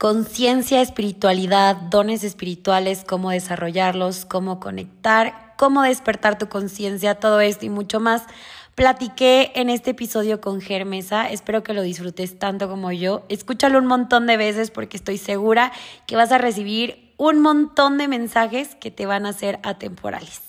conciencia, espiritualidad, dones espirituales, cómo desarrollarlos, cómo conectar, cómo despertar tu conciencia, todo esto y mucho más. Platiqué en este episodio con Germesa, espero que lo disfrutes tanto como yo. Escúchalo un montón de veces porque estoy segura que vas a recibir un montón de mensajes que te van a ser atemporales.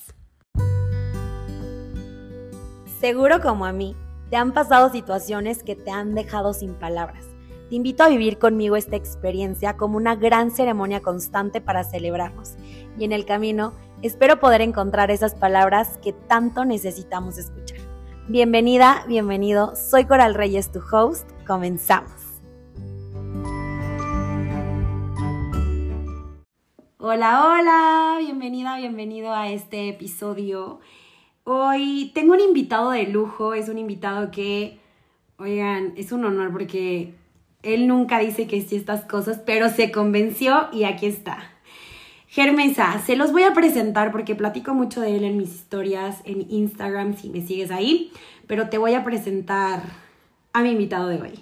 Seguro como a mí, te han pasado situaciones que te han dejado sin palabras. Te invito a vivir conmigo esta experiencia como una gran ceremonia constante para celebrarnos. Y en el camino, espero poder encontrar esas palabras que tanto necesitamos escuchar. Bienvenida, bienvenido. Soy Coral Reyes, tu host. Comenzamos. Hola, hola, bienvenida, bienvenido a este episodio. Hoy tengo un invitado de lujo, es un invitado que, oigan, es un honor porque él nunca dice que sí estas cosas, pero se convenció y aquí está. Germesa, se los voy a presentar porque platico mucho de él en mis historias en Instagram si me sigues ahí, pero te voy a presentar a mi invitado de hoy.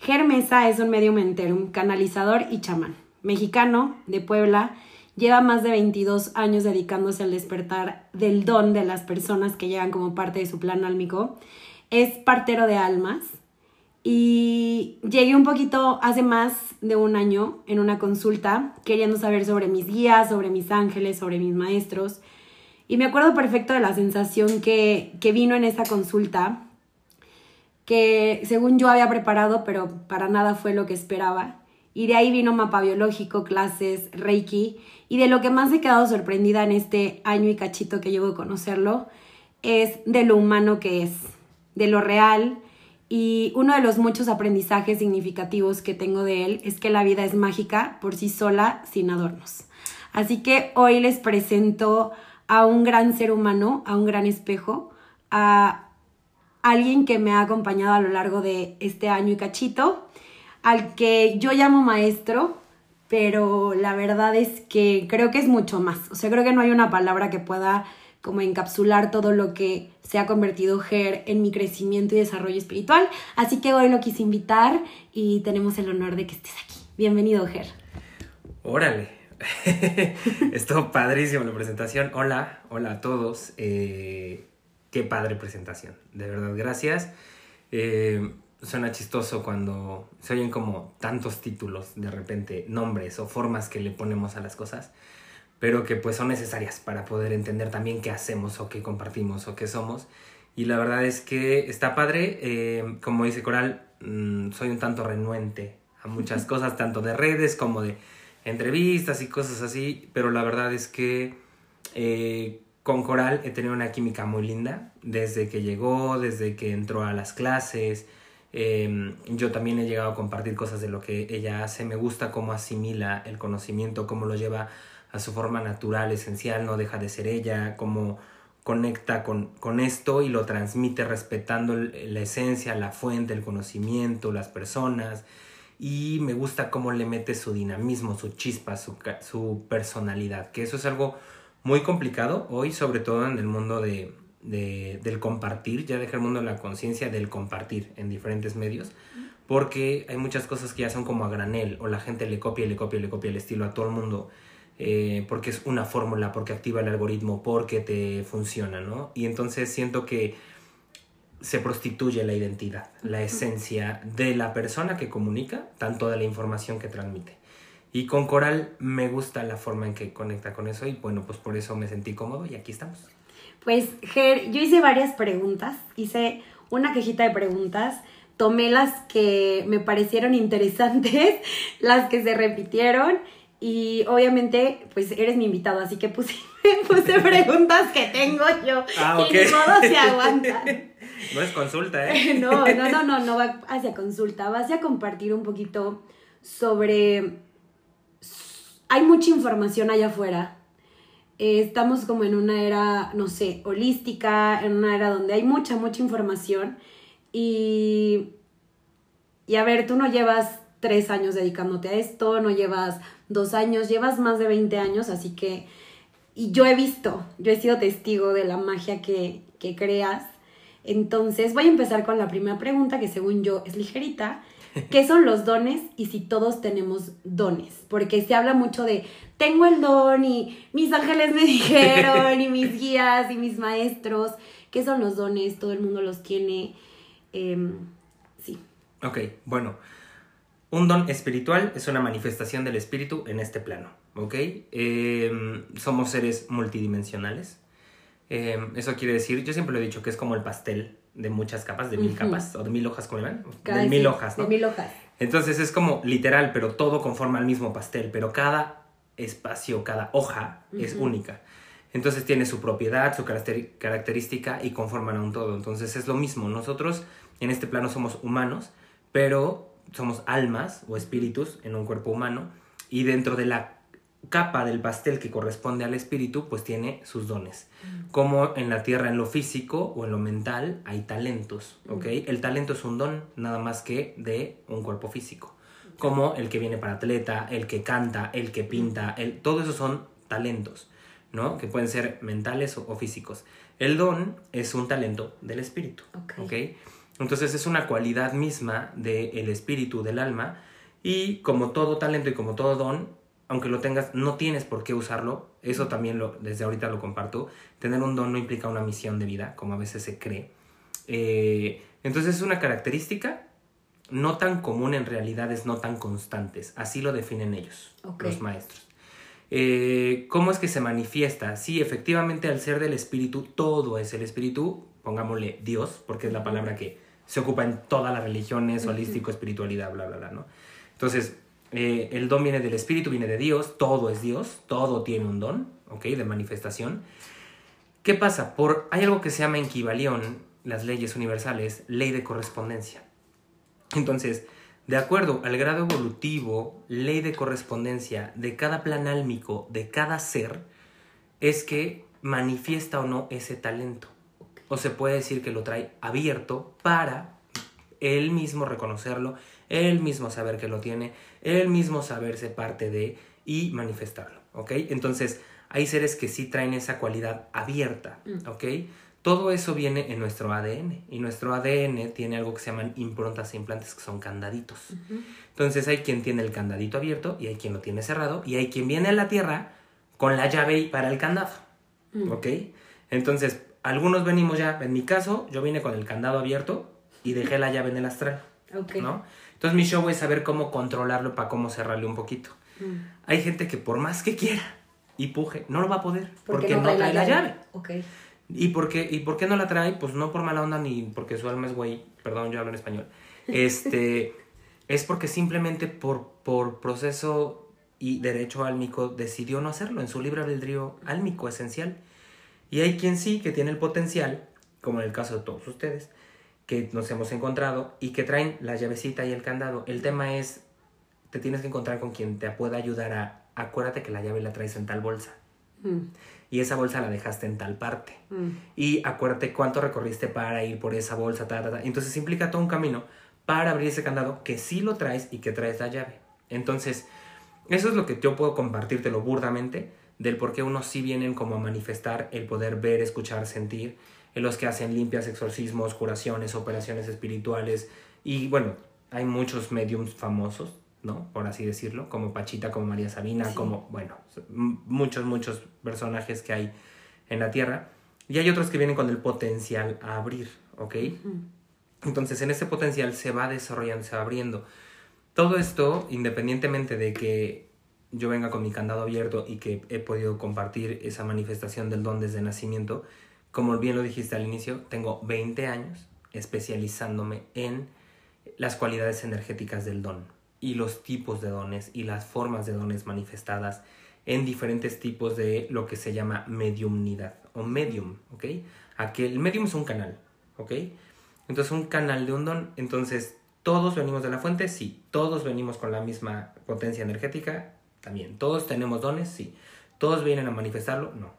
Germesa es un medium un canalizador y chamán, mexicano de Puebla Lleva más de 22 años dedicándose al despertar del don de las personas que llegan como parte de su plan álmico. Es partero de almas y llegué un poquito hace más de un año en una consulta queriendo saber sobre mis guías, sobre mis ángeles, sobre mis maestros. Y me acuerdo perfecto de la sensación que, que vino en esa consulta, que según yo había preparado, pero para nada fue lo que esperaba. Y de ahí vino mapa biológico, clases, reiki. Y de lo que más he quedado sorprendida en este año y cachito que llevo de conocerlo es de lo humano que es, de lo real. Y uno de los muchos aprendizajes significativos que tengo de él es que la vida es mágica por sí sola, sin adornos. Así que hoy les presento a un gran ser humano, a un gran espejo, a alguien que me ha acompañado a lo largo de este año y cachito al que yo llamo maestro, pero la verdad es que creo que es mucho más. O sea, creo que no hay una palabra que pueda como encapsular todo lo que se ha convertido Ger en mi crecimiento y desarrollo espiritual. Así que hoy lo quise invitar y tenemos el honor de que estés aquí. Bienvenido, Ger. Órale. Estuvo padrísimo la presentación. Hola, hola a todos. Eh, qué padre presentación. De verdad, gracias. Eh, suena chistoso cuando se oyen como tantos títulos de repente, nombres o formas que le ponemos a las cosas, pero que pues son necesarias para poder entender también qué hacemos o qué compartimos o qué somos. Y la verdad es que está padre, eh, como dice Coral, mm, soy un tanto renuente a muchas cosas, tanto de redes como de entrevistas y cosas así, pero la verdad es que eh, con Coral he tenido una química muy linda desde que llegó, desde que entró a las clases, Em, yo también he llegado a compartir cosas de lo que ella hace. Me gusta cómo asimila el conocimiento, cómo lo lleva a su forma natural, esencial, no deja de ser ella, cómo conecta con, con esto y lo transmite respetando la esencia, la fuente, el conocimiento, las personas. Y me gusta cómo le mete su dinamismo, su chispa, su, su personalidad, que eso es algo muy complicado hoy, sobre todo en el mundo de, de, del compartir, ya deja el mundo la conciencia del compartir en diferentes medios, porque hay muchas cosas que ya son como a granel, o la gente le copia le copia le copia el estilo a todo el mundo, eh, porque es una fórmula, porque activa el algoritmo, porque te funciona, ¿no? Y entonces siento que se prostituye la identidad, la esencia de la persona que comunica, tanto de la información que transmite. Y con Coral me gusta la forma en que conecta con eso y bueno, pues por eso me sentí cómodo y aquí estamos. Pues, Ger, yo hice varias preguntas, hice una cajita de preguntas, tomé las que me parecieron interesantes, las que se repitieron y obviamente, pues eres mi invitado, así que puse, puse preguntas que tengo yo ah, y ni modo se aguantan. No es consulta, ¿eh? No, no, no, no, no va hacia consulta, va hacia compartir un poquito sobre... Hay mucha información allá afuera eh, estamos como en una era, no sé, holística, en una era donde hay mucha, mucha información. Y, y a ver, tú no llevas tres años dedicándote a esto, no llevas dos años, llevas más de 20 años, así que... Y yo he visto, yo he sido testigo de la magia que, que creas. Entonces voy a empezar con la primera pregunta, que según yo es ligerita. qué son los dones y si todos tenemos dones. Porque se habla mucho de, tengo el don y mis ángeles me dijeron y mis guías y mis maestros. ¿Qué son los dones? Todo el mundo los tiene. Em, sí. Ok, bueno. Un don espiritual es una manifestación del espíritu en este plano, ¿ok? Em, somos seres multidimensionales. Em, eso quiere decir, yo siempre lo he dicho, que es como el pastel de muchas capas, de mil capas, o de mil hojas, ¿cómo le ven? de mil hojas, ¿no? De mil hojas. Entonces es como literal, pero todo conforma el mismo pastel, pero cada espacio, cada hoja es única. Entonces tiene su propiedad, su característica y conforman a un todo. Entonces es lo mismo, nosotros en este plano somos humanos, pero somos almas o espíritus en un cuerpo humano y dentro de la capa del pastel que corresponde al espíritu, pues tiene sus dones. Mm. Como en la tierra, en lo físico o en lo mental, hay talentos, ¿ok? Mm. El talento es un don, nada más que de un cuerpo físico. Como el que viene para atleta, el que canta, el que pinta, mm. el, todo eso son talentos, ¿no? Que pueden ser mentales o, físicos. El don es un talento del espíritu, ¿ok? Entonces es una cualidad misma del espíritu, del alma, y como todo talento y como todo don, aunque lo tengas, no tienes por qué usarlo. Eso también lo, desde ahorita lo comparto. Tener un don no implica una misión de vida, como a veces se cree. Eh, entonces es una característica no tan común en realidades no tan constantes. Así lo definen ellos, los maestros. Eh, ¿Cómo es que se manifiesta? Sí, efectivamente al ser del espíritu, todo es el espíritu, pongámosle Dios, porque es la palabra que se ocupa en todas las religiones, holístico, espiritualidad, bla, bla, bla, ¿no? Entonces, eh, el don viene del Espíritu, viene de Dios, todo es Dios, todo tiene un don, ¿ok? De manifestación. ¿Qué pasa? Por, hay algo que se llama en las leyes universales, ley de correspondencia. Entonces, de acuerdo al grado evolutivo, ley de correspondencia de cada plan álmico, de cada ser, es que manifiesta o no ese talento. O se puede decir que lo trae abierto para él mismo reconocerlo, él mismo saber que lo tiene, él mismo saberse parte de y manifestarlo, ¿ok? Entonces, hay seres que sí traen esa cualidad abierta, mm. ¿ok? Todo eso viene en nuestro ADN y nuestro ADN tiene algo que se llaman improntas e implantes que son candaditos. Entonces hay quien tiene el candadito abierto y hay quien lo tiene cerrado y hay quien viene a la Tierra con la llave para el candado, mm. ¿ok? Entonces, algunos venimos ya, en mi caso, yo vine con el candado abierto y dejé la llave en el astral, ¿no? Entonces mi show es saber cómo controlarlo para cómo cerrarle un poquito. Mm. Hay gente que por más que quiera y puje, no lo va a poder porque, no, trae, la, llave. ¿Y por, qué, ¿Y por qué no la trae? Pues no por mala onda ni porque su alma es güey, perdón, yo hablo en español. Este, es porque simplemente por, por proceso y derecho álmico decidió no hacerlo en su libre albedrío álmico esencial. Y hay quien sí que tiene el potencial, como en el caso de todos ustedes, que nos hemos encontrado y que traen la llavecita y el candado. El tema es, te tienes que encontrar con quien te pueda ayudar a, acuérdate que la llave la traes en tal bolsa. Mm. Y esa bolsa la dejaste en tal parte. Mm. Y acuérdate cuánto recorriste para ir por esa bolsa. Entonces implica todo un camino para abrir ese candado que sí lo traes y que traes la llave. Entonces, eso es lo que yo puedo compartírtelo burdamente del por qué unos sí vienen como a manifestar el poder ver, escuchar, sentir en los que hacen limpias, exorcismos, curaciones, operaciones espirituales. Y bueno, hay muchos mediums famosos, ¿no? Por así decirlo, como Pachita, como María Sabina, como, bueno, muchos, muchos personajes que hay en la Tierra. Y hay otros que vienen con el potencial a abrir, ¿ok? Entonces, en ese potencial se va desarrollando, se va abriendo. Todo esto, independientemente de que yo venga con mi candado abierto y que he podido compartir esa manifestación del don desde nacimiento, como bien lo dijiste al inicio, tengo 20 años especializándome en las cualidades energéticas del don y los tipos de dones y las formas de dones manifestadas en diferentes tipos de lo que se llama mediumnidad o medium, ¿ok? Aquel medium es un canal, ¿ok? Entonces un canal de un don, entonces todos venimos de la fuente, sí, todos venimos con la misma potencia energética, también, todos tenemos dones, sí, todos vienen a manifestarlo, no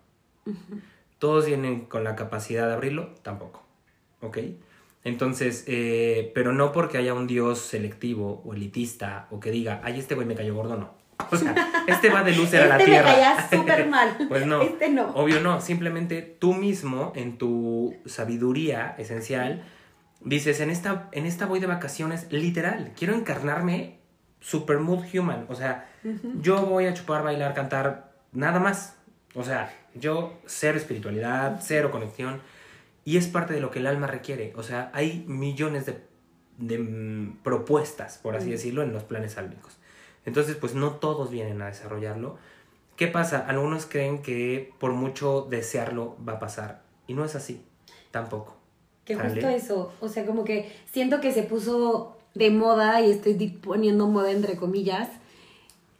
todos vienen con la capacidad de abrirlo, tampoco. ¿Ok? Entonces, eh, pero no porque haya un dios selectivo o elitista o que diga, ay, este güey me cayó gordo, no. O sea, este va de luz a la tierra. Este me caía súper mal. pues no. Este no. Obvio no. Simplemente tú mismo, en tu sabiduría esencial, dices, en esta, en esta voy de vacaciones, literal, quiero encarnarme super mood human. O sea, yo voy a chupar, bailar, cantar, nada más. O sea, yo cero espiritualidad, cero conexión. Y es parte de lo que el alma requiere. O sea, hay millones de, de mm, propuestas, por así decirlo, en los planes álmicos. Entonces, pues no todos vienen a desarrollarlo. ¿Qué pasa? Algunos creen que por mucho desearlo va a pasar. Y no es así, tampoco. Que justo eso, o sea, como que siento que se puso de moda y estoy poniendo moda entre comillas.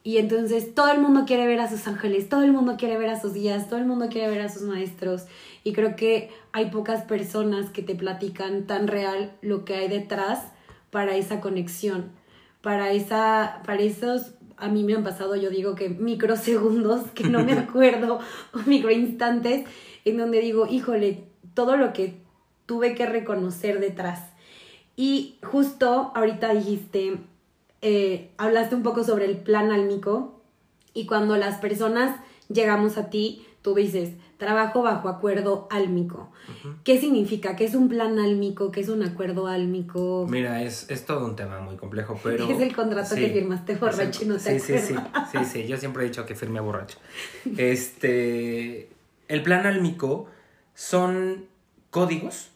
Y entonces todo el mundo quiere ver a sus ángeles, todo el mundo quiere ver a sus guías, todo el mundo quiere ver a sus maestros. Y creo que hay pocas personas que te platican tan real lo que hay detrás para esa conexión, para, esa, para esos a mí me han pasado, yo digo que microsegundos, que no me acuerdo, o microinstantes, en donde digo, híjole, todo lo que tuve que reconocer detrás. Y justo ahorita dijiste, eh, hablaste un poco sobre el plan álmico, y cuando las personas llegamos a ti, tú dices, trabajo bajo acuerdo álmico. ¿Qué significa? ¿Qué es un plan álmico? ¿Qué es un acuerdo álmico? Mira, es, es todo un tema muy complejo, pero... Es el contrato que firmaste borracho y no te sí, sí, sí, sí, sí, yo siempre he dicho que firme borracho. Este, el plan álmico son códigos,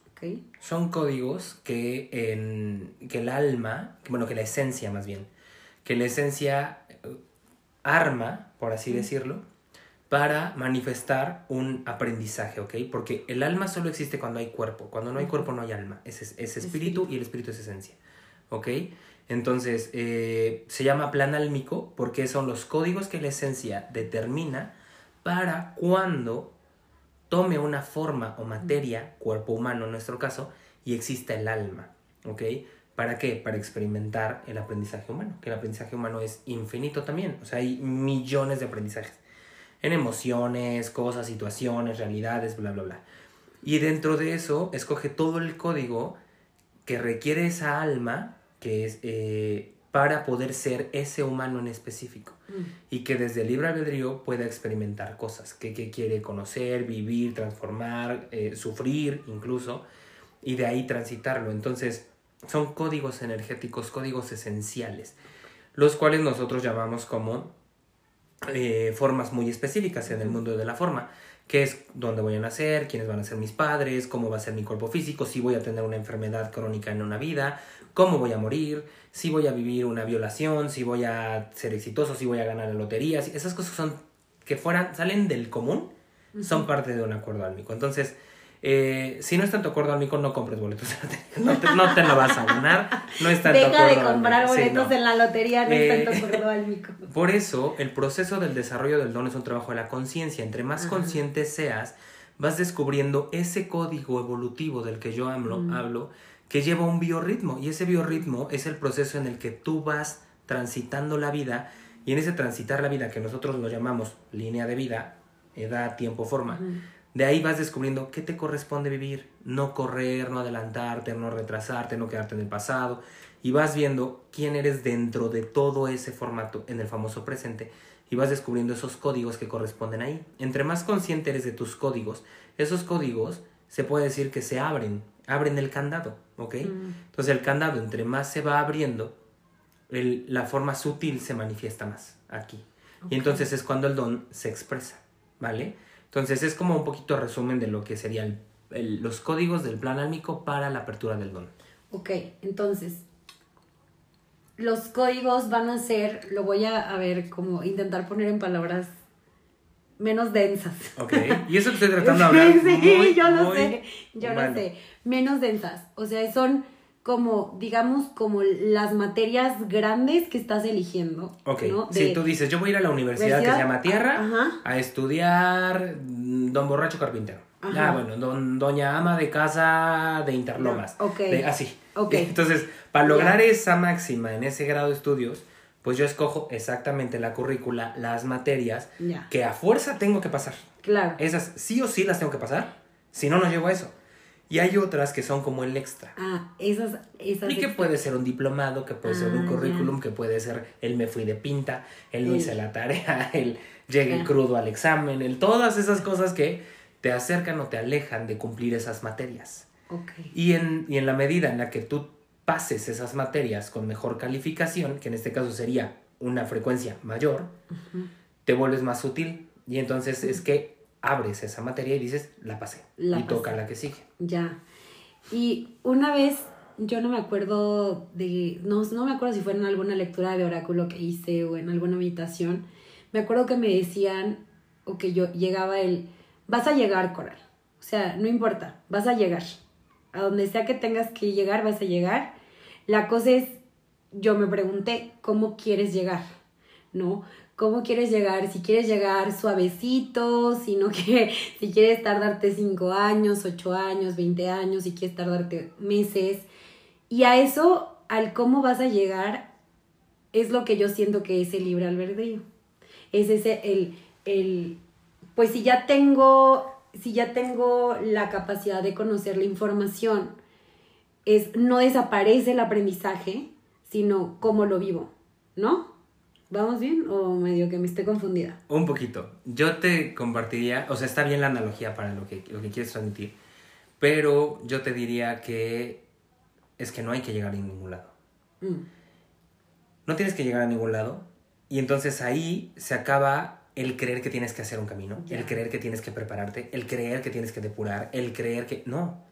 son códigos que, en, que el alma, bueno, que la esencia más bien, que la esencia eh, arma, por así decirlo, para manifestar un aprendizaje, ¿ok? Porque el alma solo existe cuando hay cuerpo. Cuando no hay cuerpo no hay alma. Es, es espíritu y el espíritu es esencia, ¿ok? Entonces, eh, se llama plan álmico porque son los códigos que la esencia determina para cuando tome una forma o materia, cuerpo humano en nuestro caso, y exista el alma, ¿ok? ¿Para qué? Para experimentar el aprendizaje humano, que el aprendizaje humano es infinito también, o sea, hay millones de aprendizajes en emociones, cosas, situaciones, realidades, bla, bla, bla. Y dentro de eso, escoge todo el código que requiere esa alma, que es eh, para poder ser ese humano en específico. Mm. Y que desde el libre albedrío pueda experimentar cosas que, quiere conocer, vivir, transformar, eh, sufrir incluso, y de ahí transitarlo. Entonces, son códigos energéticos, códigos esenciales, los cuales nosotros llamamos como eh, formas muy específicas en el mundo de la forma, que es dónde voy a nacer, quiénes van a ser mis padres, cómo va a ser mi cuerpo físico, si voy a tener una enfermedad crónica en una vida, cómo voy a morir, si voy a vivir una violación, si voy a ser exitoso, si voy a ganar la lotería, esas cosas son que fueran, salen del común, son parte de un acuerdo álmico. Entonces, eh, si no es tanto acuerdo álmico, no compres boletos. No te, no te lo vas a ganar. No es tanto Deja de comprar boletos en la lotería, no es tanto eh, acuerdo álmico. Por eso, el proceso del desarrollo del don es un trabajo de la conciencia. Entre más consciente seas, vas descubriendo ese código evolutivo del que yo hablo, hablo, que lleva un biorritmo. Y ese biorritmo es el proceso en el que tú vas transitando la vida. Y en ese transitar la vida, que nosotros lo llamamos línea de vida, edad, tiempo, forma de ahí vas descubriendo qué te corresponde vivir, no correr, no adelantarte, no retrasarte, no quedarte en el pasado, y vas viendo quién eres dentro de todo ese formato en el famoso presente, y vas descubriendo esos códigos que corresponden ahí. Entre más consciente eres de tus códigos, esos códigos se puede decir que se abren, abren el candado, ¿ok? Mm. Entonces el candado, entre más se va abriendo, la forma sutil se manifiesta más aquí. Y entonces es cuando el don se expresa, ¿vale? Entonces es como un poquito resumen de lo que serían los códigos del plan álmico para la apertura del don. Ok, entonces los códigos van a ser, lo voy a, ver, como intentar poner en palabras menos densas. Ok, y eso que estoy tratando de hablar. sí, yo lo sé, yo lo sé. Menos densas, o sea, son como, digamos, como las materias grandes que estás eligiendo. Ok, si tú dices, yo voy a ir a la universidad, que se llama Tierra a estudiar mm, Don Borracho Carpintero. Ah, bueno, don, Doña Ama de Casa de Interlomas. Ok. así. Ok. Entonces, para lograr esa máxima en ese grado de estudios, pues yo escojo exactamente la currícula, las materias que a fuerza tengo que pasar. Claro. Esas sí o sí las tengo que pasar, si no, no llego a eso. Y hay otras que son como el extra. Ah, esas, esas. Y que puede ser un diplomado, que puede ser un ah, currículum, que puede ser el me fui de pinta, el no hice la tarea, el llegué crudo al examen, el todas esas cosas que te acercan o te alejan de cumplir esas materias. Y, en, y en la medida en la que tú pases esas materias con mejor calificación, que en este caso sería una frecuencia mayor, te vuelves más útil y entonces es que abres esa materia y dices, la pasé. y toca la que sigue. Ya. Y una vez, yo no me acuerdo de, no, no me acuerdo si fue en alguna lectura de oráculo que hice o en alguna meditación, me acuerdo que me decían, o que yo llegaba el, vas a llegar, Coral. O sea, no importa, vas a llegar. A donde sea que tengas que llegar, vas a llegar. La cosa es, yo me pregunté, ¿cómo quieres llegar? ¿No? ¿Cómo quieres llegar? Si quieres llegar suavecito, si no que, si quieres tardarte 5 años, 8 años, 20 años, si quieres tardarte meses. Y a eso, al cómo vas a llegar, es lo que yo siento que es el libre albedrío. Es ese, el, el, pues si ya tengo, si ya tengo la capacidad de conocer la información, es no desaparece el aprendizaje, sino cómo lo vivo, ¿no? ¿Vamos bien o medio que me esté confundida? Un poquito. Yo te compartiría, o sea, está bien la analogía para lo que, lo que quieres transmitir, pero yo te diría que es que no hay que llegar a ningún lado. Mm. No tienes que llegar a ningún lado y entonces ahí se acaba el creer que tienes que hacer un camino, el creer que tienes que prepararte, el creer que tienes que depurar, el creer que... No.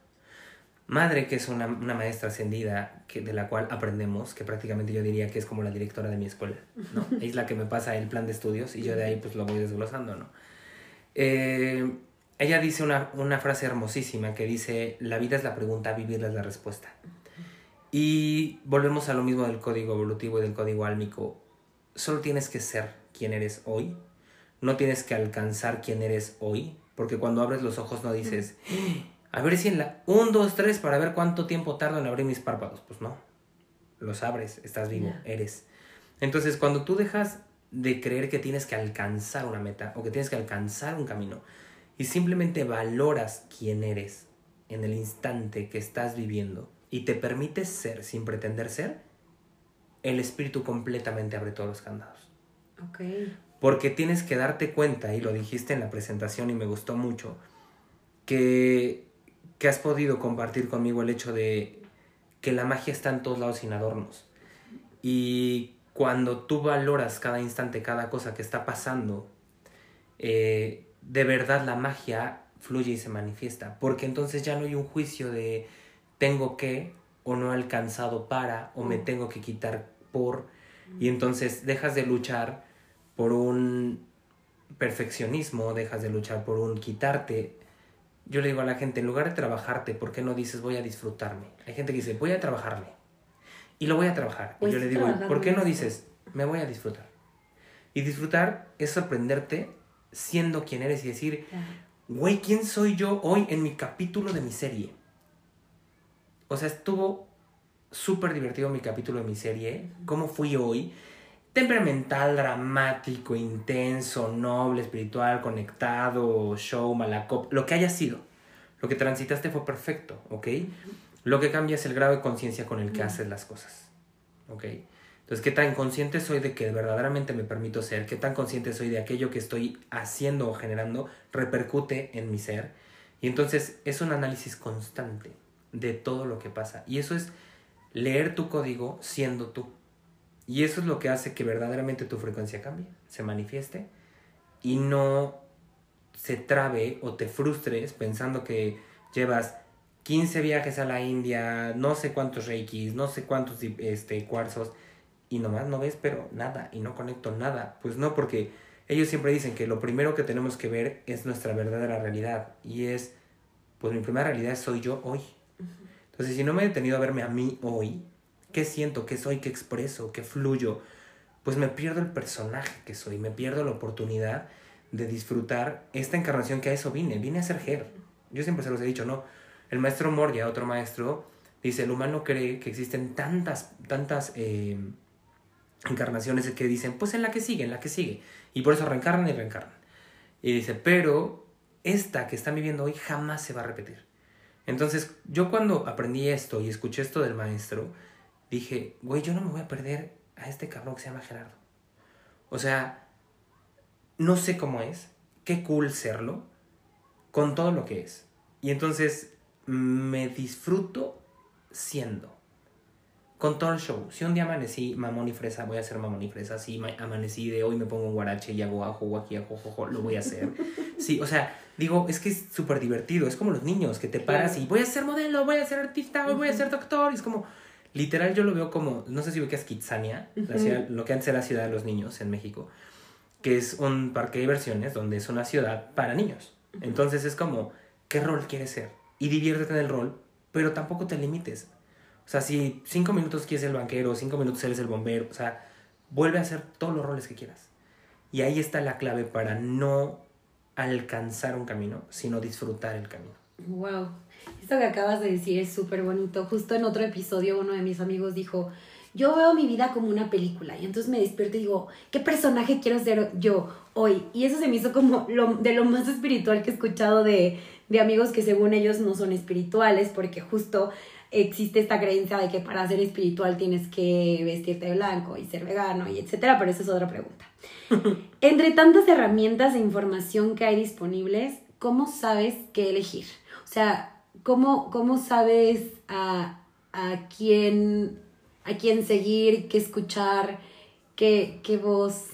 Madre, que es una, maestra ascendida que, de la cual aprendemos, que prácticamente yo diría que es como la directora de mi escuela, ¿no? es la que me pasa el plan de estudios y yo de ahí pues lo voy desglosando, ¿no? Eh, ella dice una, una frase hermosísima que dice, la vida es la pregunta, vivirla es la respuesta. Y volvemos a lo mismo del código evolutivo y del código álmico. Solo tienes que ser quien eres hoy no tienes que alcanzar quién eres hoy, porque cuando abres los ojos no dices, a ver si en la 1, 2, 3 para ver cuánto tiempo tardo en abrir mis párpados. Pues no, los abres, estás vivo, eres. Entonces, cuando tú dejas de creer que tienes que alcanzar una meta o que tienes que alcanzar un camino y simplemente valoras quién eres en el instante que estás viviendo y te permites ser sin pretender ser, el espíritu completamente abre todos los candados. Okay. Porque tienes que darte cuenta, y lo dijiste en la presentación y me gustó mucho, que, que has podido compartir conmigo el hecho de que la magia está en todos lados sin adornos. Y cuando tú valoras cada instante, cada cosa que está pasando, eh, de verdad la magia fluye y se manifiesta. Porque entonces ya no hay un juicio de tengo que o no he alcanzado para o me mm. tengo que quitar por. Y entonces dejas de luchar por un perfeccionismo, dejas de luchar por un quitarte. Yo le digo a la gente, en lugar de trabajarte, ¿por qué no dices voy a disfrutarme? Hay gente que dice, voy a trabajarme. Y lo voy a trabajar. y yo le digo, ¿por qué no dices, me voy a disfrutar? Y disfrutar es sorprenderte siendo quien eres y decir, güey, ¿quién soy yo hoy en mi capítulo de mi serie? O sea, estuvo súper divertido mi capítulo de mi serie. ¿Cómo fui hoy? Temperamental, dramático, intenso, noble, espiritual, conectado, show, malacop, lo que haya sido. Lo que transitaste fue perfecto, ¿ok? Lo que cambia es el grado de conciencia con el que haces las cosas, ¿ok? Entonces, ¿qué tan consciente soy de que verdaderamente me permito ser? ¿Qué tan consciente soy de aquello que estoy haciendo o generando repercute en mi ser? Y entonces es un análisis constante de todo lo que pasa. Y eso es leer tu código siendo tú. Y eso es lo que hace que verdaderamente tu frecuencia cambie, se manifieste y no se trabe o te frustres pensando que llevas 15 viajes a la India, no sé cuántos reikis, no sé cuántos este, cuarzos y nomás no ves pero nada y no conecto nada. Pues no, porque ellos siempre dicen que lo primero que tenemos que ver es nuestra verdadera realidad y es, pues mi primera realidad soy yo hoy. Entonces si no me he detenido a verme a mí hoy, qué siento, qué soy, qué expreso, qué fluyo, pues me pierdo el personaje que soy, me pierdo la oportunidad de disfrutar esta encarnación que a eso vine, vine a ser Ger. Yo siempre se los he dicho, ¿no? El maestro Moria, otro maestro, dice, el humano cree que existen tantas, tantas eh, encarnaciones que dicen, pues en la que sigue, en la que sigue. Y por eso reencarnan y reencarnan. Y dice, pero esta que están viviendo hoy jamás se va a repetir. Entonces, yo cuando aprendí esto y escuché esto del maestro, dije, güey, yo no me voy a perder a este cabrón que se llama Gerardo. O sea, no sé cómo es, qué cool serlo, con todo lo que es. Y entonces me disfruto siendo. Con todo el show. Si un día amanecí mamón y fresa, voy a hacer mamón y fresa. Si ma- amanecí de hoy me pongo un guarache y hago ajo, aquí, ajo, jojo, lo voy a hacer. Sí, o sea, digo, es que es súper divertido. Es como los niños que te paras y voy a ser modelo, voy a ser artista, hoy voy a ser doctor. Y es como, literal, yo lo veo como, no sé si ubicas Kitsania, la ciudad- lo que antes era Ciudad de los Niños en México, que es un parque de diversiones donde es una ciudad para niños. Entonces es como, ¿qué rol quieres ser? Y diviértete en el rol, pero tampoco te limites. O sea, si cinco minutos quieres el banquero, cinco minutos eres el bombero, o sea, vuelve a hacer todos los roles que quieras. Y ahí está la clave para no alcanzar un camino, sino disfrutar el camino. Wow. Esto que acabas de decir es súper bonito. Justo en otro episodio uno de mis amigos dijo, yo veo mi vida como una película y entonces me despierto y digo, ¿qué personaje quiero ser yo hoy? Y eso se me hizo como lo, de lo más espiritual que he escuchado de, de amigos que según ellos no son espirituales porque justo existe esta creencia de que para ser espiritual tienes que vestirte de blanco y ser vegano y etcétera, pero esa es otra pregunta. Entre tantas herramientas e información que hay disponibles, ¿cómo sabes qué elegir? O sea, ¿cómo, cómo sabes a, a quién a quién seguir, qué escuchar, qué, qué voz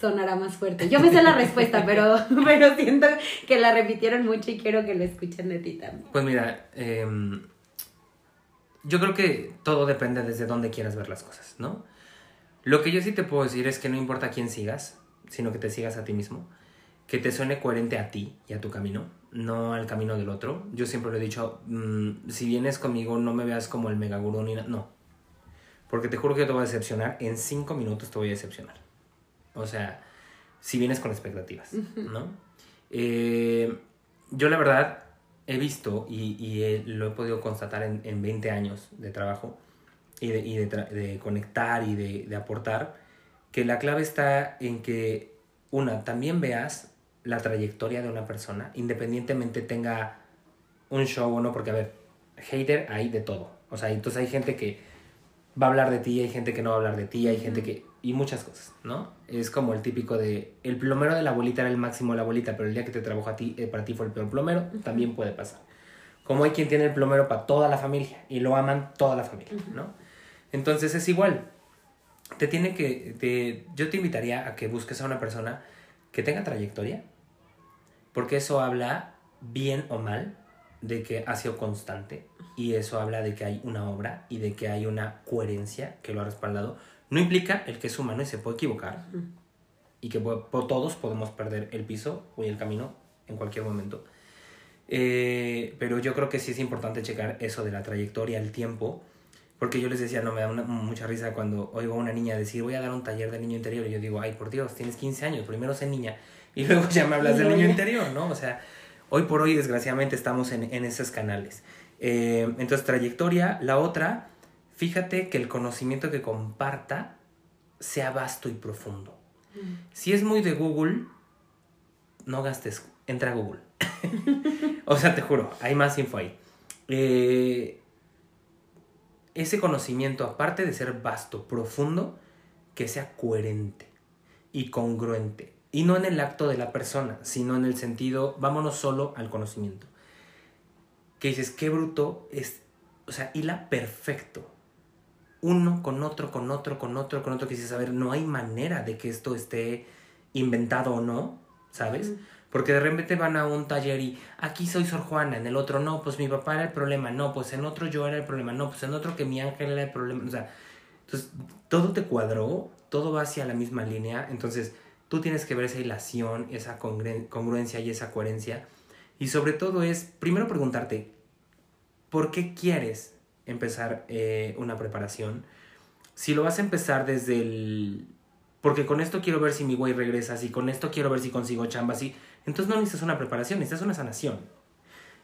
sonará más fuerte? Yo me sé la respuesta, pero, pero siento que la repitieron mucho y quiero que lo escuchen de ti también. Pues mira, em, yo creo que todo depende desde dónde quieras ver las cosas, ¿no? Lo que yo sí te puedo decir es que no importa quién sigas, sino que te sigas a ti mismo, que te suene coherente a ti y a tu camino, no al camino del otro. Yo siempre lo he dicho, mm, si vienes conmigo no me veas como el megagurú ni nada, no. Porque te juro que te voy a decepcionar, en cinco minutos te voy a decepcionar. O sea, si vienes con expectativas, ¿no? Eh, yo la verdad he visto y, y he- lo he podido constatar en, en 20 años de trabajo y de, y de tra- de conectar y de, de aportar, que la clave está en que, una, también veas la trayectoria de una persona, independientemente tenga un show o no, porque a ver, hater hay de todo. O sea, entonces hay gente que va a hablar de ti, hay gente que no va a hablar de ti, hay gente que... y muchas cosas, ¿no? Es como el típico de... El plomero de la abuelita era el máximo de la abuelita, pero el día que te trabajó a ti, eh, para ti fue el peor plomero, también puede pasar. Como hay quien tiene el plomero para toda la familia y lo aman toda la familia, ¿no? Entonces es igual. Te tiene que... te- yo te invitaría a que busques a una persona que tenga trayectoria, porque eso habla bien o mal de que ha sido constante y eso habla de que hay una obra y de que hay una coherencia que lo ha respaldado. No implica el que es humano y se puede equivocar y que po- po- todos podemos perder el piso o el camino en cualquier momento. Eh, pero yo creo que sí es importante checar eso de la trayectoria, el tiempo, porque yo les decía, no, me da una- mucha risa cuando oigo a una niña decir, voy a dar un taller de niño interior, y yo digo, ay, por Dios, tienes 15 años, primero sé niña, y luego ya me hablas del niño interior, ¿no? O sea, hoy por hoy, desgraciadamente, estamos en, en esos canales. Eh, entonces, trayectoria, la otra, fíjate que el conocimiento que comparta sea vasto y profundo. Si es muy de Google, no gastes, entra a Google. o sea, te juro, hay más info ahí. Eh, ese conocimiento, aparte de ser vasto, profundo, que sea coherente y congruente. Y no en el acto de la persona, sino en el sentido, vámonos solo al conocimiento. Que dices, qué bruto es, o sea, hila perfecto. Uno con otro, con otro, con otro, con otro, que dices, a ver, no hay manera de que esto esté inventado o no, ¿sabes? Porque de repente van a un taller y aquí soy Sor Juana, en el otro no, pues mi papá era el problema, no, pues en otro yo era el problema, no, pues en otro que mi ángel era el problema, o sea, entonces todo te cuadró, todo va hacia la misma línea, entonces tú tienes que ver esa hilación, esa congruencia y esa coherencia, y sobre todo es, primero preguntarte, ¿por qué quieres empezar eh, una preparación? Si lo vas a empezar desde el... Porque con esto quiero ver si mi güey regresa, si con esto quiero ver si consigo chamba, si... Entonces no necesitas una preparación, necesitas una sanación.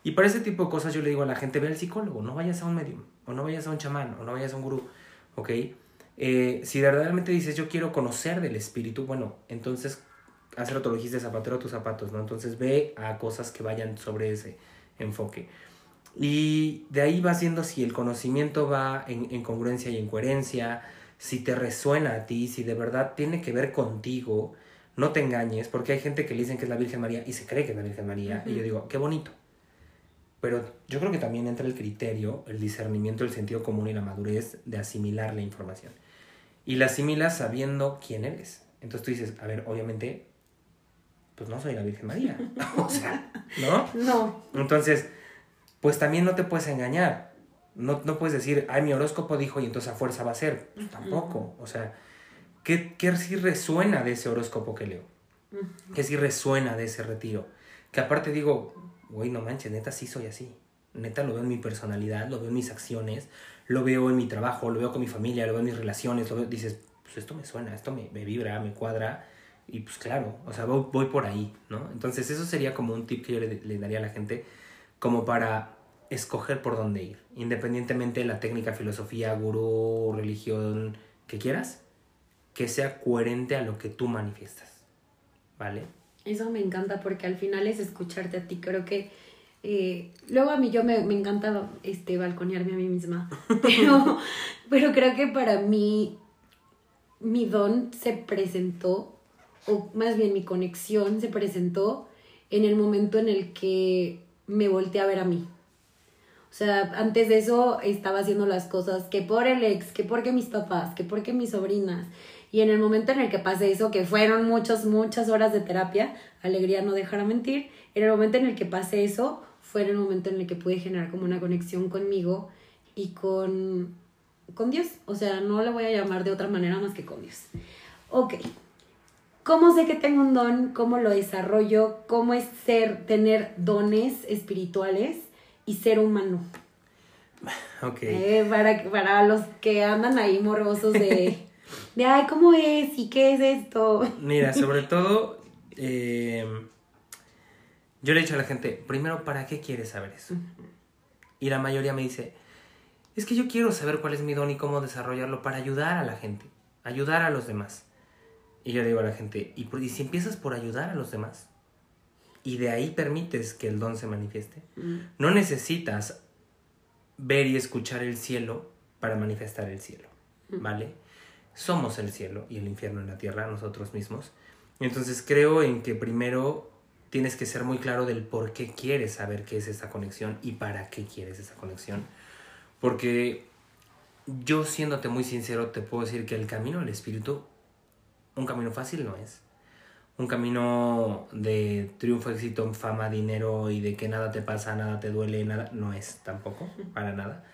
Y para ese tipo de cosas yo le digo a la gente, ve al psicólogo, no vayas a un medium, o no vayas a un chamán, o no vayas a un gurú, ¿ok? Eh, si verdaderamente dices, yo quiero conocer del espíritu, bueno, entonces hacer lo dijiste, zapatero a tus zapatos, ¿no? Entonces ve a cosas que vayan sobre ese enfoque. Y de ahí vas viendo si el conocimiento va en, en congruencia y en coherencia, si te resuena a ti, si de verdad tiene que ver contigo, no te engañes, porque hay gente que le dicen que es la Virgen María y se cree que es la Virgen María, y yo digo, qué bonito. pero yo creo que también entra el criterio, el discernimiento, el sentido común y la madurez de asimilar la información. Y la asimilas sabiendo quién eres. Entonces tú dices, a ver, obviamente, pues no soy la Virgen María. o sea, ¿no? No. Entonces, pues también no te puedes engañar. No, no puedes decir, ay, mi horóscopo dijo y entonces a fuerza va a ser. Pues tampoco. O sea, ¿qué, ¿qué sí resuena de ese horóscopo que leo? ¿Qué sí resuena de ese retiro? Que aparte digo, güey, no manches, neta sí soy así. Neta lo veo en mi personalidad, lo veo en mis acciones, lo veo en mi trabajo, lo veo con mi familia, lo veo en mis relaciones, lo veo, dices, pues esto me suena, esto me, me vibra, me cuadra. Y pues claro, o sea, voy, voy, por ahí, ¿no? Entonces eso sería como un tip que yo le, le daría a la gente como para escoger por dónde ir, independientemente de la técnica, filosofía, gurú, religión que quieras, que sea coherente a lo que tú manifiestas, ¿vale? Eso me encanta porque al final es escucharte a ti. Creo que eh, luego a mí yo me, me encanta este, balconearme a mí misma, pero, pero creo que para mí mi don se presentó, o más bien mi conexión se presentó en el momento en el que me volteé a ver a mí. O sea, antes de eso estaba haciendo las cosas que por el ex, que porque mis papás, que porque mis sobrinas. Y en el momento en el que pasé eso, que fueron muchas, muchas horas de terapia, alegría no dejar a mentir, en el momento en el que pasé eso, fue en el momento en el que pude generar como una conexión conmigo y con, con Dios. O sea, no le voy a llamar de otra manera más que con Dios. Ok. ¿Cómo sé que tengo un don? ¿Cómo lo desarrollo? ¿Cómo es ser, tener dones espirituales y ser humano? Ok. Eh, para, para los que andan ahí morbosos de, de, ay, ¿cómo es? ¿Y qué es esto? Mira, sobre todo, eh, yo le he dicho a la gente, primero, ¿para qué quieres saber eso? Y la mayoría me dice, es que yo quiero saber cuál es mi don y cómo desarrollarlo para ayudar a la gente, ayudar a los demás. Y yo le digo a la gente, ¿y, por- y si empiezas por ayudar a los demás? Y de ahí permites que el don se manifieste. No necesitas ver y escuchar el cielo para manifestar el cielo, ¿vale? Somos el cielo y el infierno en la tierra, nosotros mismos. Entonces creo en que primero tienes que ser muy claro del por qué quieres saber qué es esa conexión y para qué quieres esa conexión. Porque yo siéndote muy sincero te puedo decir que el camino del espíritu, un camino fácil no es. Un camino de triunfo, éxito, fama, dinero y de que nada te pasa, nada te duele, nada, no es tampoco, para nada.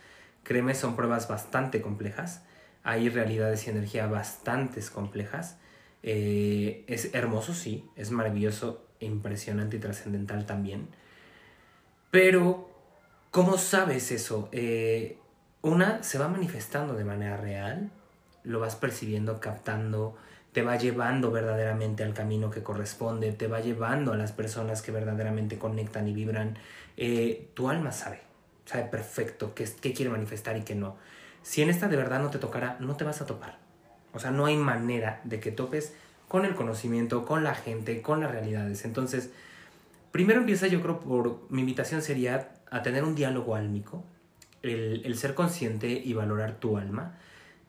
Créeme, son pruebas bastante complejas. Hay realidades y energía bastante complejas. Eh, es hermoso, sí, es maravilloso, impresionante y trascendental también. Pero, ¿cómo sabes eso? Eh, una se va manifestando de manera real, lo vas percibiendo, captando, te va llevando verdaderamente al camino que corresponde, te va llevando a las personas que verdaderamente conectan y vibran. Eh, tu alma sabe, sabe perfecto qué, qué quiere manifestar y qué no. Si en esta de verdad no te tocará, no te vas a topar. O sea, no hay manera de que topes con el conocimiento, con la gente, con las realidades. Entonces, primero empieza yo creo por, mi invitación sería a tener un diálogo álmico, el, el ser consciente y valorar tu alma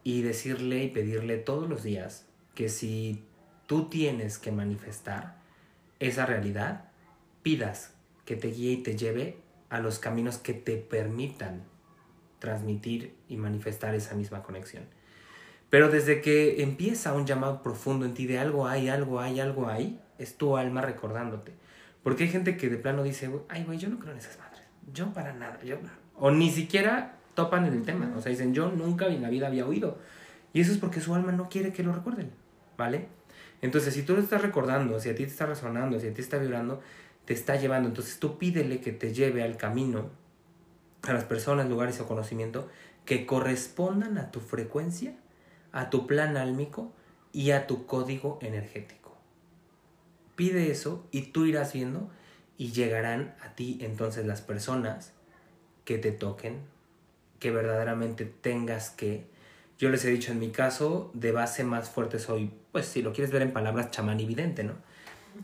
y decirle y pedirle todos los días que si tú tienes que manifestar esa realidad, pidas que te guíe y te lleve a los caminos que te permitan transmitir y manifestar esa misma conexión. Pero desde que empieza un llamado profundo en ti de algo hay, algo hay, algo hay, es tu alma recordándote. Porque hay gente que de plano dice, ay, güey, yo no creo en esas madres. Yo para nada. Yo... O ni siquiera topan el tema. O sea, dicen, yo nunca en la vida había oído. Y eso es porque su alma no quiere que lo recuerden. ¿Vale? Entonces, si tú lo estás recordando, si a ti te está resonando, si a ti está vibrando, te está llevando. Entonces, tú pídele que te lleve al camino, a las personas, lugares o conocimiento que correspondan a tu frecuencia, a tu plan álmico y a tu código energético. Pide eso y tú irás viendo y llegarán a ti entonces las personas que te toquen, que verdaderamente tengas que... Yo les he dicho en mi caso, de base más fuerte soy, pues si lo quieres ver en palabras, chamán y vidente, ¿no?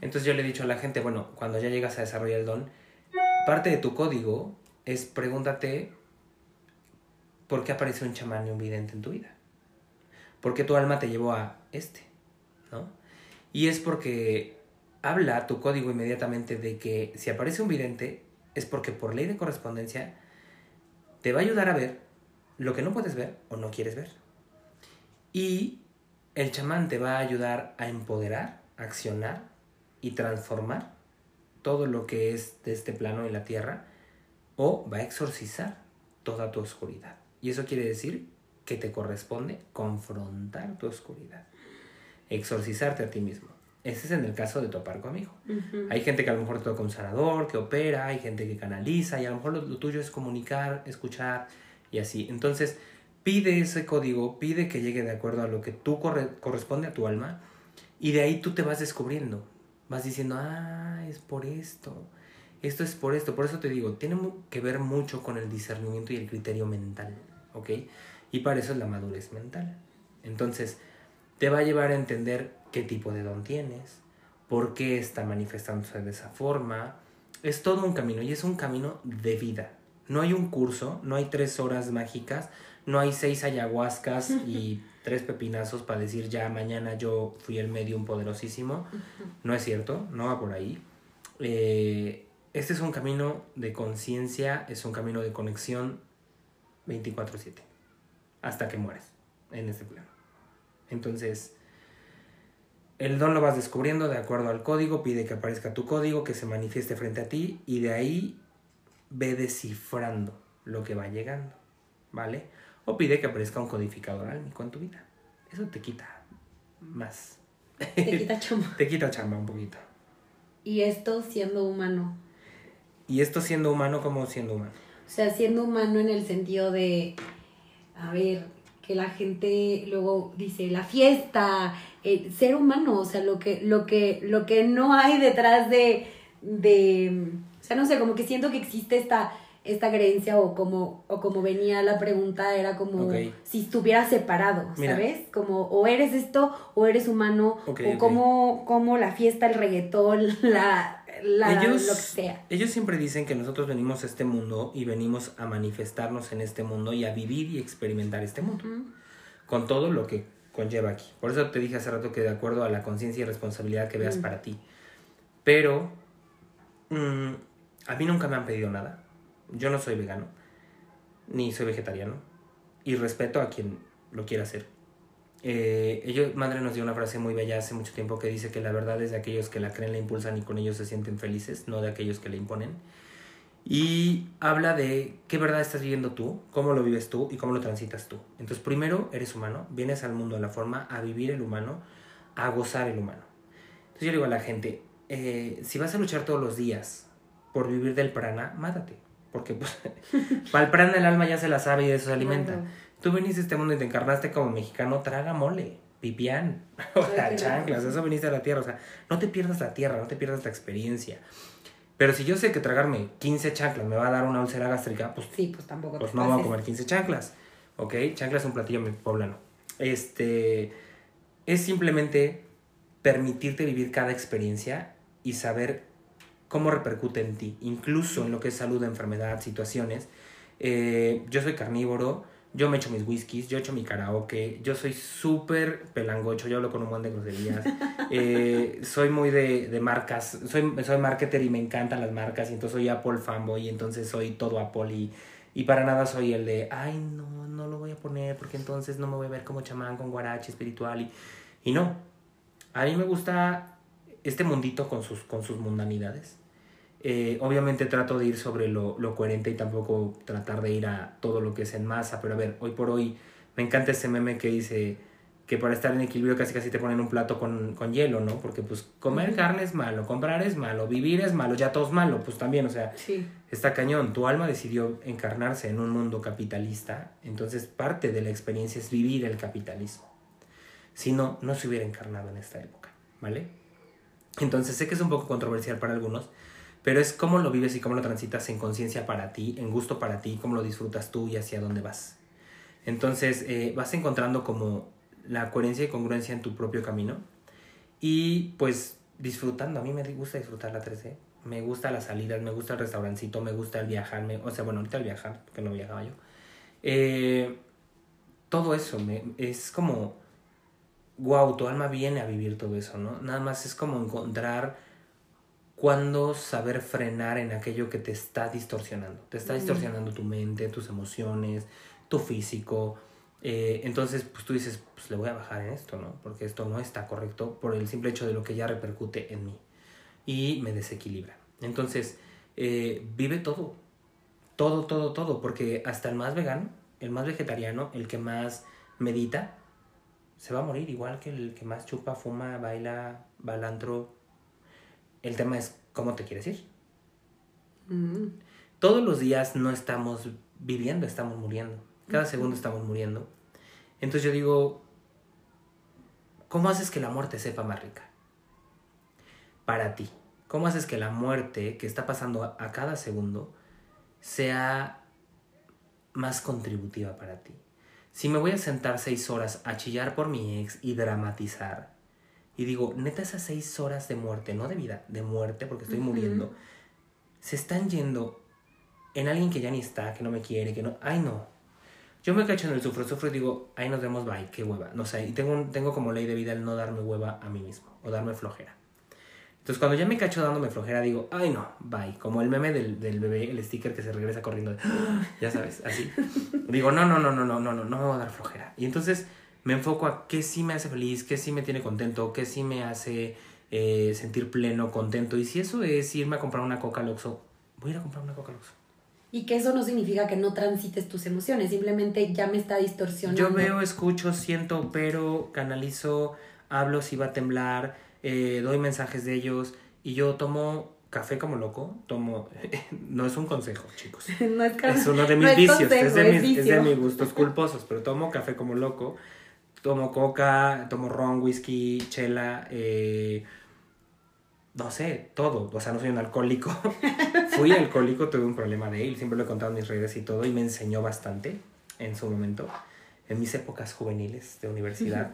Entonces yo le he dicho a la gente, bueno, cuando ya llegas a desarrollar el don, parte de tu código es pregúntate por qué aparece un chamán y un vidente en tu vida. ¿Por qué tu alma te llevó a este? ¿No? Y es porque habla tu código inmediatamente de que si aparece un vidente, es porque por ley de correspondencia te va a ayudar a ver lo que no puedes ver o no quieres ver. Y el chamán te va a ayudar a empoderar, accionar y transformar todo lo que es de este plano en la tierra o va a exorcizar toda tu oscuridad. Y eso quiere decir que te corresponde confrontar tu oscuridad, exorcizarte a ti mismo. Ese es en el caso de topar conmigo. Hay gente que a lo mejor toca un sanador, que opera, hay gente que canaliza y a lo mejor lo, tuyo es comunicar, escuchar y así. Entonces, pide ese código, pide que llegue de acuerdo a lo que tú corresponde a tu alma y de ahí tú te vas descubriendo. Vas diciendo, ah, es por esto, esto es por esto. Por eso te digo, tiene que ver mucho con el discernimiento y el criterio mental, ¿ok? Y para eso es la madurez mental. Entonces, te va a llevar a entender qué tipo de don tienes, por qué está manifestándose de esa forma. Es todo un camino y es un camino de vida. No hay un curso, no hay tres horas mágicas, no hay seis ayahuascas y tres pepinazos para decir ya mañana yo fui el medium poderosísimo. No es cierto, no va por ahí. Eh, este es un camino de conciencia, es un camino de conexión 24/7, hasta que mueres en este plano. Entonces, el don lo vas descubriendo de acuerdo al código, pide que aparezca tu código, que se manifieste frente a ti y de ahí ve descifrando lo que va llegando, ¿vale? O pide que aparezca un codificador álmico en tu vida. Eso te quita más. Te quita chamba. te quita chamba un poquito. Y esto siendo humano. ¿Y esto siendo humano como siendo humano? O sea, siendo humano en el sentido de, a ver, que la gente luego dice la fiesta, el ser humano, o sea, lo que, lo que, lo que no hay detrás de, de, o sea, no sé, como que siento que existe esta, esta creencia o como, o como venía la pregunta, era como si estuviera separado, ¿sabes? Como o eres esto o eres humano, o como, como la fiesta, el reggaetón, la, ellos, lo que sea. Ellos siempre dicen que nosotros venimos a este mundo y venimos a manifestarnos en este mundo y a vivir y experimentar este mundo. Con todo lo que conlleva aquí. Por eso te dije hace rato que de acuerdo a la conciencia y responsabilidad que veas para ti. Pero mm, a mí nunca me han pedido nada. Yo no soy vegano, ni soy vegetariano. Y respeto a quien lo quiera hacer. Eh, ellos, Madre nos dio una frase muy bella hace mucho tiempo que dice que la verdad es de aquellos que la creen, la impulsan y con ellos se sienten felices, no de aquellos que la imponen. Y habla de qué verdad estás viviendo tú, cómo lo vives tú y cómo lo transitas tú. Entonces, primero eres humano, vienes al mundo de la forma a vivir el humano, a gozar el humano. Entonces, yo digo a la gente: eh, si vas a luchar todos los días por vivir del prana, mátate. Porque pues, para el prana el alma ya se la sabe y de eso se alimenta. Tú viniste a este mundo y te encarnaste como mexicano, traga mole, pipián, o sea, chanclas, eso viniste a la tierra, o sea, no te pierdas la tierra, no te pierdas la experiencia. Pero si yo sé que tragarme 15 chanclas me va a dar una úlcera gástrica, pues, sí, pues tampoco pues no voy a comer 15 chanclas, ¿ok? Chanclas es un platillo poblano. Este, es simplemente permitirte vivir cada experiencia y saber cómo repercute en ti, incluso en lo que es salud, enfermedad, situaciones. Eh, yo soy carnívoro, yo me echo mis whiskies, yo echo mi karaoke, yo soy súper pelangocho, yo hablo con un buen de groserías, eh, soy muy de, de, marcas, soy, soy marketer y me encantan las marcas, y entonces soy Apple fanboy, y entonces soy todo Apple, y, y para nada soy el de, ay, no, no lo voy a poner, porque entonces no me voy a ver como chamán con guarache espiritual, y, y no, a mí me gusta este mundito con sus, con sus mundanidades. Eh, obviamente trato de ir sobre lo, lo, coherente y tampoco tratar de ir a todo lo que es en masa, pero a ver, hoy por hoy me encanta ese meme que dice que para estar en equilibrio casi casi te ponen un plato con, con hielo, ¿no? Porque pues comer carne es malo, comprar es malo, vivir es malo, ya todo es malo, pues también, o sea, está cañón. Tu alma decidió encarnarse en un mundo capitalista, entonces parte de la experiencia es vivir el capitalismo. Si no, no se hubiera encarnado en esta época, ¿vale? Entonces sé que es un poco controversial para algunos, pero es cómo lo vives y cómo lo transitas en conciencia para ti, en gusto para ti, cómo lo disfrutas tú y hacia dónde vas. Entonces eh, vas encontrando como la coherencia y congruencia en tu propio camino y pues disfrutando. A mí me gusta disfrutar la 3D. Me gusta las salidas, me gusta el restaurancito, me gusta el viajar. o sea, bueno, ahorita el viajar, porque no viajaba yo. Eh, todo eso me, es como, wow, tu alma viene a vivir todo eso, ¿no? Nada más es como encontrar cuándo saber frenar en aquello que te está distorsionando. Te está distorsionando tu mente, tus emociones, tu físico. Eh, entonces, pues tú dices, pues le voy a bajar en esto, ¿no? Porque esto no está correcto por el simple hecho de lo que ya repercute en mí. Y me desequilibra. Entonces, eh, vive todo. Todo, todo, todo. Porque hasta el más vegano, el más vegetariano, el que más medita, se va a morir igual que el que más chupa, fuma, baila, balantro. El tema es cómo te quieres ir. Mm. Todos los días no estamos viviendo, estamos muriendo. Cada segundo estamos muriendo. Entonces yo digo, ¿cómo haces que la muerte sepa más rica? Para ti. ¿Cómo haces que la muerte que está pasando a, a cada segundo sea más contributiva para ti? Si me voy a sentar seis horas a chillar por mi ex y dramatizar, y digo, neta, esas seis horas de muerte, no de vida, de muerte, porque estoy Ujú. muriendo, se están yendo en alguien que ya ni está, que no me quiere, que no. Ay, no. Yo me cacho en el sufro, sufro y digo, ahí nos vemos, bye, qué hueva. No sé, y tengo, un- tengo como ley de vida el no darme hueva a mí mismo, o darme flojera. Entonces, cuando ya me cacho dándome flojera, digo, ay, no, bye. Como el meme del, del bebé, el sticker que se regresa corriendo, de, ya sabes, así. Digo, no, no, no, no, no, no, no, no me voy a dar flojera. Y entonces me enfoco a qué sí me hace feliz, qué sí me tiene contento, qué sí me hace eh, sentir pleno, contento. Y si eso es irme a comprar una coca al Oxxo, voy a ir a comprar una coca al Oxxo. Y que eso no significa que no transites tus emociones, simplemente ya me está distorsionando. Yo veo, escucho, siento, pero canalizo, hablo si va a temblar, eh, doy mensajes de ellos y yo tomo café como loco, tomo, no es un consejo, chicos. no es, Es uno de no mis es vicios, consejo, es, de es mis, es de mis gustos culposos, pero tomo café como loco, tomo coca, tomo ron, whisky, chela, eh, no sé, todo, o sea, no soy un alcohólico. Fui alcohólico, tuve un problema de él, siempre lo he contado en mis redes y todo, y me enseñó bastante en su momento, en mis épocas juveniles de universidad.